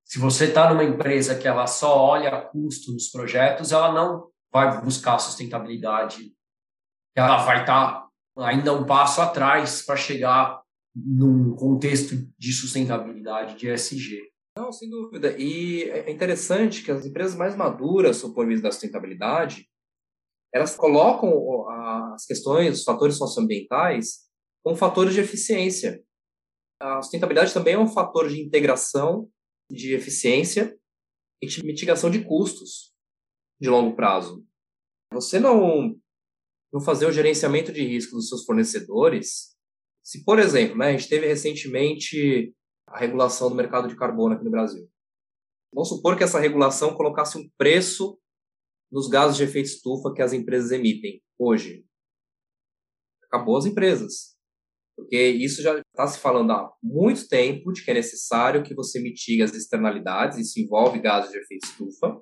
Se você está numa empresa que ela só olha custo nos projetos, ela não vai buscar sustentabilidade. Ela vai estar tá ainda um passo atrás para chegar num contexto de sustentabilidade, de ESG. Não, sem dúvida. E é interessante que as empresas mais maduras, do ponto de vista da sustentabilidade, elas colocam as questões, os fatores socioambientais, como fatores de eficiência. A sustentabilidade também é um fator de integração, de eficiência e de mitigação de custos de longo prazo. Você não no fazer o gerenciamento de risco dos seus fornecedores. Se, por exemplo, né, a gente teve recentemente a regulação do mercado de carbono aqui no Brasil. Vamos supor que essa regulação colocasse um preço nos gases de efeito estufa que as empresas emitem hoje. Acabou as empresas. Porque isso já está se falando há muito tempo de que é necessário que você mitigue as externalidades, isso envolve gases de efeito estufa,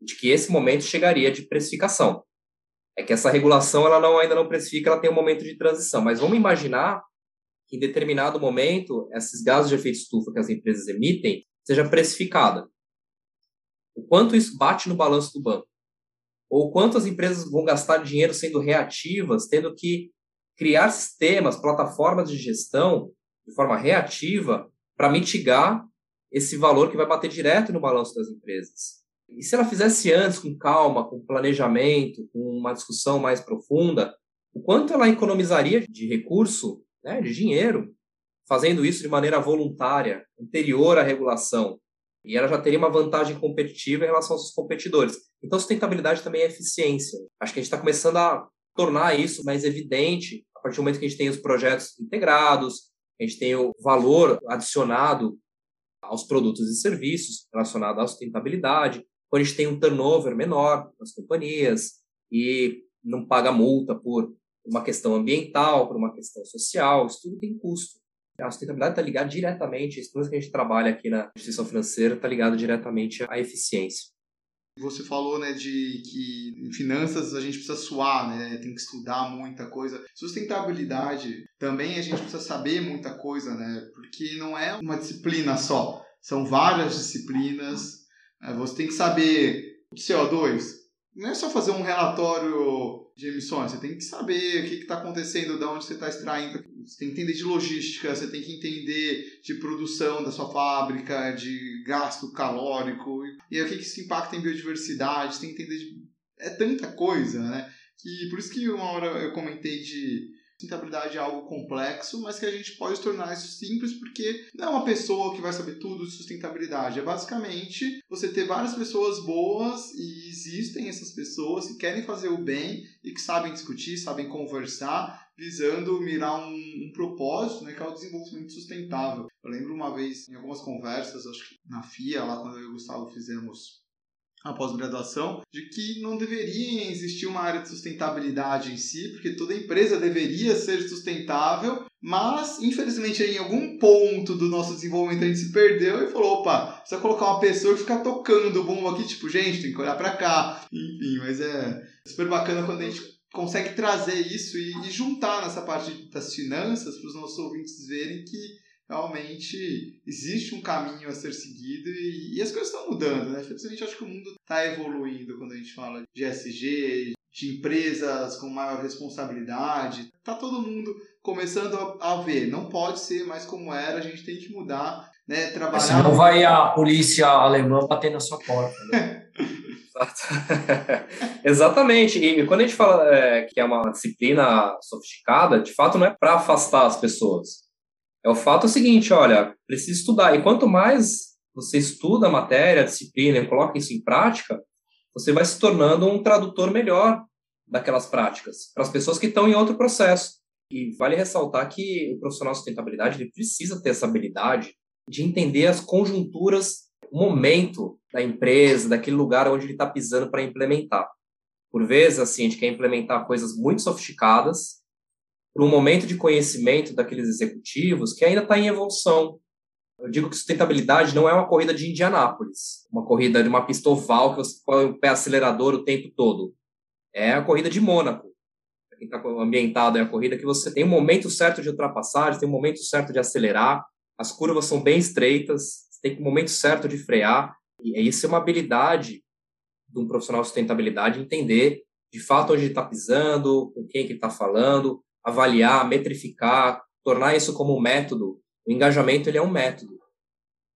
de que esse momento chegaria de precificação. É que essa regulação ela não, ainda não precifica, ela tem um momento de transição. Mas vamos imaginar que em determinado momento, esses gases de efeito estufa que as empresas emitem seja precificada. O quanto isso bate no balanço do banco? Ou quanto as empresas vão gastar dinheiro sendo reativas, tendo que criar sistemas, plataformas de gestão de forma reativa para mitigar esse valor que vai bater direto no balanço das empresas. E se ela fizesse antes, com calma, com planejamento, com uma discussão mais profunda, o quanto ela economizaria de recurso, né, de dinheiro, fazendo isso de maneira voluntária, anterior à regulação. E ela já teria uma vantagem competitiva em relação aos seus competidores. Então, sustentabilidade também é eficiência. Acho que a gente está começando a tornar isso mais evidente a partir do momento que a gente tem os projetos integrados, a gente tem o valor adicionado aos produtos e serviços relacionado à sustentabilidade, quando a gente tem um turnover menor nas companhias e não paga multa por uma questão ambiental, por uma questão social, isso tudo tem custo. A sustentabilidade está ligada diretamente, isso que a gente trabalha aqui na instituição financeira está ligado diretamente à eficiência. Você falou, né, de que em finanças a gente precisa suar, né, tem que estudar muita coisa. Sustentabilidade também a gente precisa saber muita coisa, né, porque não é uma disciplina só, são várias disciplinas. É, você tem que saber o CO2. Não é só fazer um relatório de emissões, você tem que saber o que está acontecendo, de onde você está extraindo. Você tem que entender de logística, você tem que entender de produção da sua fábrica, de gasto calórico, e o que isso impacta em biodiversidade, você tem que entender de... É tanta coisa, né? Que, por isso que uma hora eu comentei de sustentabilidade é algo complexo, mas que a gente pode tornar isso simples porque não é uma pessoa que vai saber tudo de sustentabilidade. É basicamente você ter várias pessoas boas e existem essas pessoas que querem fazer o bem e que sabem discutir, sabem conversar, visando mirar um, um propósito, né, que é o desenvolvimento sustentável. Eu lembro uma vez em algumas conversas, acho que na FIA, lá quando eu e o Gustavo fizemos a pós-graduação, de que não deveria existir uma área de sustentabilidade em si, porque toda empresa deveria ser sustentável, mas infelizmente em algum ponto do nosso desenvolvimento a gente se perdeu e falou, opa, precisa colocar uma pessoa que fica tocando o bombo aqui, tipo, gente, tem que olhar para cá. Enfim, mas é super bacana quando a gente consegue trazer isso e, e juntar nessa parte das finanças para os nossos ouvintes verem que realmente existe um caminho a ser seguido e, e as coisas estão mudando, né? Felizmente acho que o mundo está evoluindo quando a gente fala de SG, de empresas com maior responsabilidade. Tá todo mundo começando a, a ver, não pode ser mais como era, a gente tem que mudar, né? Trabalhar. Senão vai a polícia alemã bater na sua porta. Né? Exatamente. E quando a gente fala é, que é uma disciplina sofisticada, de fato não é para afastar as pessoas. É o fato é o seguinte, olha, precisa estudar. E quanto mais você estuda a matéria, a disciplina coloca isso em prática, você vai se tornando um tradutor melhor daquelas práticas para as pessoas que estão em outro processo. E vale ressaltar que o profissional de sustentabilidade ele precisa ter essa habilidade de entender as conjunturas, o momento da empresa, daquele lugar onde ele está pisando para implementar. Por vezes, assim, a gente quer implementar coisas muito sofisticadas para um momento de conhecimento daqueles executivos que ainda está em evolução. Eu digo que sustentabilidade não é uma corrida de Indianápolis, uma corrida de uma pista oval que você põe o pé acelerador o tempo todo. É a corrida de Mônaco. Quem está ambientado é a corrida que você tem um momento certo de ultrapassagem, tem um momento certo de acelerar, as curvas são bem estreitas, você tem um momento certo de frear. E isso é uma habilidade de um profissional de sustentabilidade entender de fato onde está pisando, com quem que está falando, avaliar, metrificar, tornar isso como um método. O engajamento ele é um método.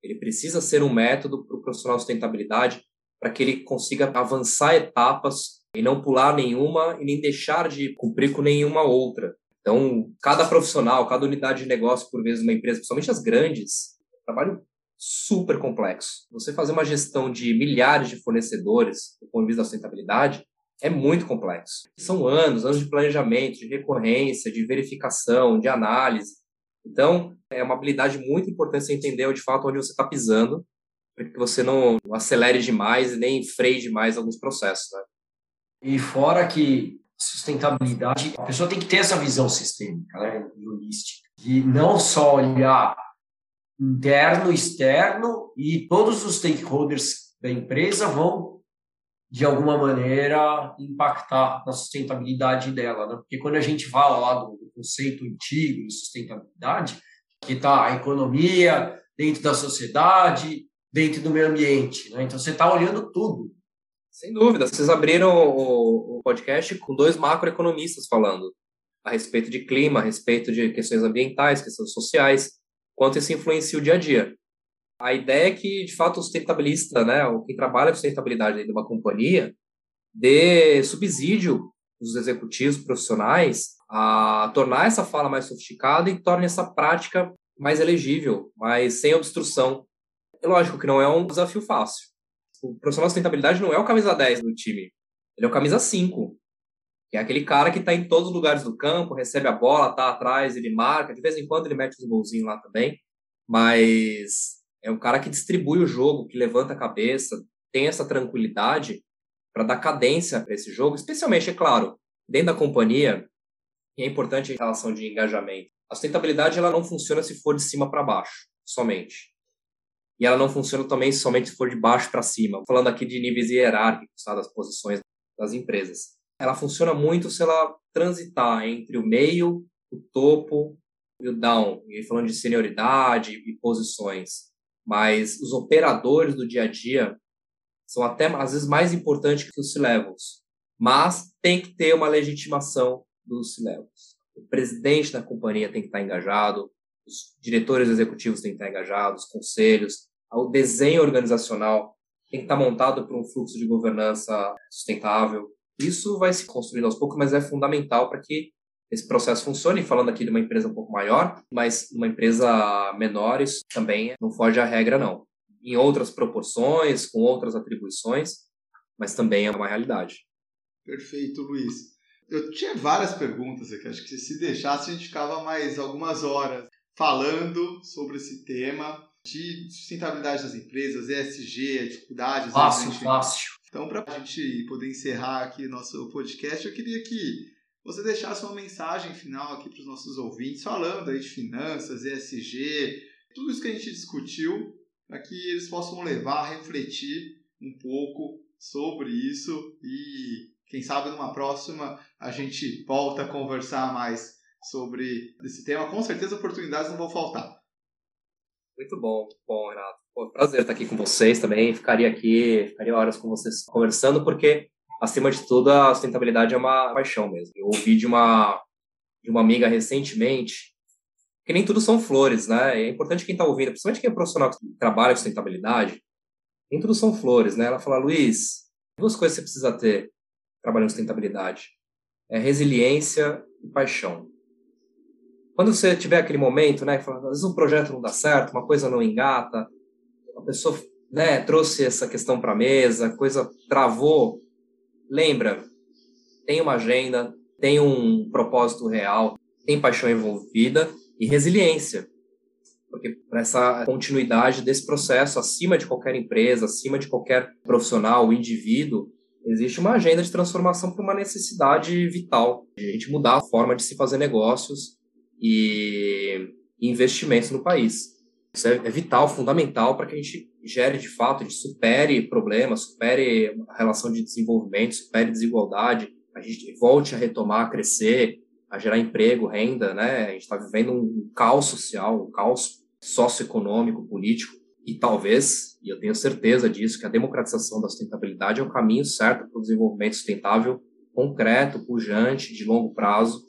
Ele precisa ser um método para o profissional de sustentabilidade para que ele consiga avançar etapas e não pular nenhuma e nem deixar de cumprir com nenhuma outra. Então, cada profissional, cada unidade de negócio, por vezes, uma empresa, principalmente as grandes, trabalho super complexo. Você fazer uma gestão de milhares de fornecedores do ponto de vista da sustentabilidade é muito complexo. São anos, anos de planejamento, de recorrência, de verificação, de análise. Então, é uma habilidade muito importante você entender de fato onde você está pisando, para que você não acelere demais e nem freie demais alguns processos. Né? E fora que sustentabilidade, a pessoa tem que ter essa visão sistêmica, né, holística, de não só olhar interno, externo e todos os stakeholders da empresa vão de alguma maneira impactar na sustentabilidade dela, né? Porque quando a gente fala lá do conceito antigo de sustentabilidade, que está a economia dentro da sociedade, dentro do meio ambiente, né? Então você está olhando tudo. Sem dúvida. Vocês abriram o, podcast com dois macroeconomistas falando a respeito de clima, a respeito de questões ambientais, questões sociais, quanto isso influencia o dia a dia. A ideia é que, de fato, o sustentabilista, né, o que trabalha com sustentabilidade de uma companhia, dê subsídio dos executivos profissionais a tornar essa fala mais sofisticada e torne essa prática mais elegível, mais sem obstrução. É lógico que não é um desafio fácil. O profissional de sustentabilidade não é o camisa 10 do time, ele é o camisa 5, que é aquele cara que está em todos os lugares do campo, recebe a bola, está atrás, ele marca, de vez em quando ele mete os golzinhos lá também, mas é um cara que distribui o jogo, que levanta a cabeça, tem essa tranquilidade para dar cadência para esse jogo, especialmente, é claro, dentro da companhia, e é importante em relação de engajamento. A sustentabilidade ela não funciona se for de cima para baixo, somente. E ela não funciona também somente se for de baixo para cima. Falando aqui de níveis hierárquicos, tá, das posições das empresas. Ela funciona muito se ela transitar entre o meio, o topo e o down. E falando de senioridade e posições mas os operadores do dia a dia são até às vezes mais importantes que os C-levels. Mas tem que ter uma legitimação dos C-levels. O presidente da companhia tem que estar engajado, os diretores executivos têm que estar engajados, os conselhos, o desenho organizacional tem que estar montado por um fluxo de governança sustentável. Isso vai se construindo aos poucos, mas é fundamental para que esse processo funcione, falando aqui de uma empresa um pouco maior, mas numa empresa menor isso também não foge à regra, não. Em outras proporções, com outras atribuições, mas também é uma realidade. Perfeito, Luiz. Eu tinha várias perguntas aqui, acho que se deixasse a gente ficava mais algumas horas falando sobre esse tema de sustentabilidade das empresas, ESG, dificuldades. Fácil, gente... fácil. Então, para a gente poder encerrar aqui nosso podcast, eu queria que você deixasse uma mensagem final aqui para os nossos ouvintes, falando aí de finanças, ESG, tudo isso que a gente discutiu, para que eles possam levar, refletir um pouco sobre isso e, quem sabe, numa próxima a gente volta a conversar mais sobre esse tema. Com certeza, oportunidades não vão faltar. Muito bom, bom, Renato. Pô, prazer estar aqui com vocês também. Ficaria aqui, ficaria horas com vocês conversando, porque acima de tudo, a sustentabilidade é uma paixão mesmo. Eu ouvi de uma, de uma amiga recentemente que nem tudo são flores, né? É importante quem está ouvindo, principalmente quem é profissional que trabalha com sustentabilidade, nem tudo são flores, né? Ela fala, Luiz, duas coisas você precisa ter trabalhando sustentabilidade. É resiliência e paixão. Quando você tiver aquele momento, né, que às vezes um projeto não dá certo, uma coisa não engata, a pessoa né, trouxe essa questão para a mesa, coisa travou, lembra, tem uma agenda, tem um propósito real, tem paixão envolvida e resiliência. Porque para essa continuidade desse processo, acima de qualquer empresa, acima de qualquer profissional indivíduo, existe uma agenda de transformação para uma necessidade vital, de a gente mudar a forma de se fazer negócios e investimentos no país. Isso é, é vital, fundamental para que a gente gere de fato, a gente supere problemas, supere a relação de desenvolvimento, supere desigualdade, a gente volte a retomar, a crescer, a gerar emprego, renda, né? A gente está vivendo um caos social, um caos socioeconômico, político, e talvez, e eu tenho certeza disso, que a democratização da sustentabilidade é o caminho certo para o desenvolvimento sustentável concreto, pujante, de longo prazo.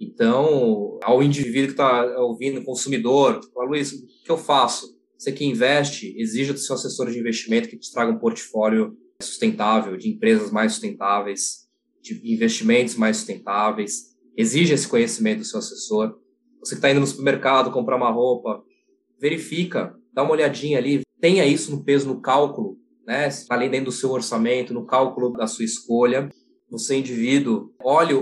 Então, ao indivíduo que está ouvindo, consumidor, fala, Luiz, o que eu faço? Você que investe, exija do seu assessor de investimento que te traga um portfólio sustentável, de empresas mais sustentáveis, de investimentos mais sustentáveis. Exija esse conhecimento do seu assessor. Você que está indo no supermercado comprar uma roupa, verifica, dá uma olhadinha ali, tenha isso no peso no cálculo, né? Além dentro do seu orçamento, no cálculo da sua escolha. você indivíduo, olhe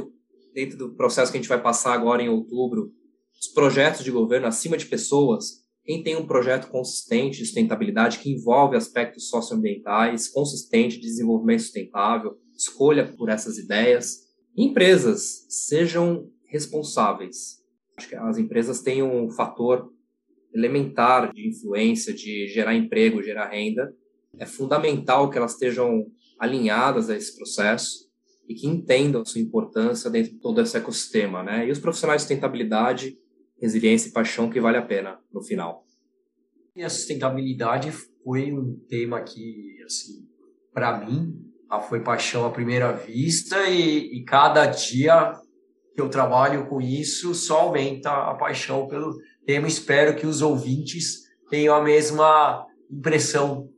dentro do processo que a gente vai passar agora em outubro, os projetos de governo acima de pessoas, quem tem um projeto consistente de sustentabilidade que envolve aspectos socioambientais, consistente de desenvolvimento sustentável, escolha por essas ideias. Empresas, sejam responsáveis. Acho que as empresas têm um fator elementar de influência, de gerar emprego, gerar renda. É fundamental que elas estejam alinhadas a esse processo e que entendam sua importância dentro de todo esse ecossistema, né? E os profissionais de sustentabilidade, resiliência e paixão que vale a pena no final. E a sustentabilidade foi um tema que, assim, para mim, foi paixão à primeira vista e, e cada dia que eu trabalho com isso só aumenta a paixão pelo tema. Espero que os ouvintes tenham a mesma impressão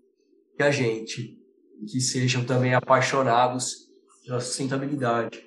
que a gente, que sejam também apaixonados pela sustentabilidade.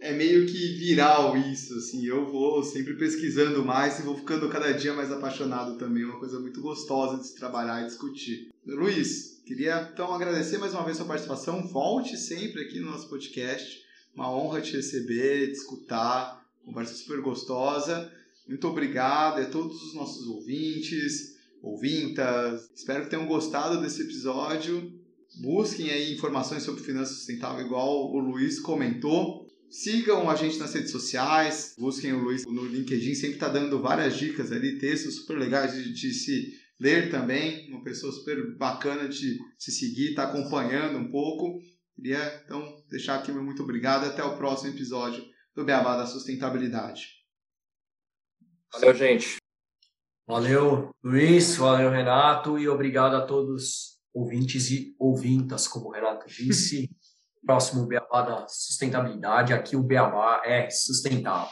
É meio que viral isso, assim, eu vou sempre pesquisando mais e vou ficando cada dia mais apaixonado também, é uma coisa muito gostosa de se trabalhar e discutir. Luiz, queria então agradecer mais uma vez a sua participação, volte sempre aqui no nosso podcast, uma honra te receber, te escutar, conversa super gostosa. Muito obrigado a todos os nossos ouvintes, ouvintas. Espero que tenham gostado desse episódio. Busquem aí informações sobre finanças sustentável, igual o Luiz comentou. Sigam a gente nas redes sociais, busquem o Luiz no LinkedIn, sempre está dando várias dicas ali, textos super legais de, de se ler também. Uma pessoa super bacana de se seguir, está acompanhando um pouco. Queria então deixar aqui meu muito obrigado. Até o próximo episódio do Beabá da Sustentabilidade. Valeu, gente. Valeu, Luiz. Valeu, Renato. E obrigado a todos ouvintes e ouvintas, como o Renato disse. Próximo Beabá da Sustentabilidade. Aqui o Beabá é sustentável.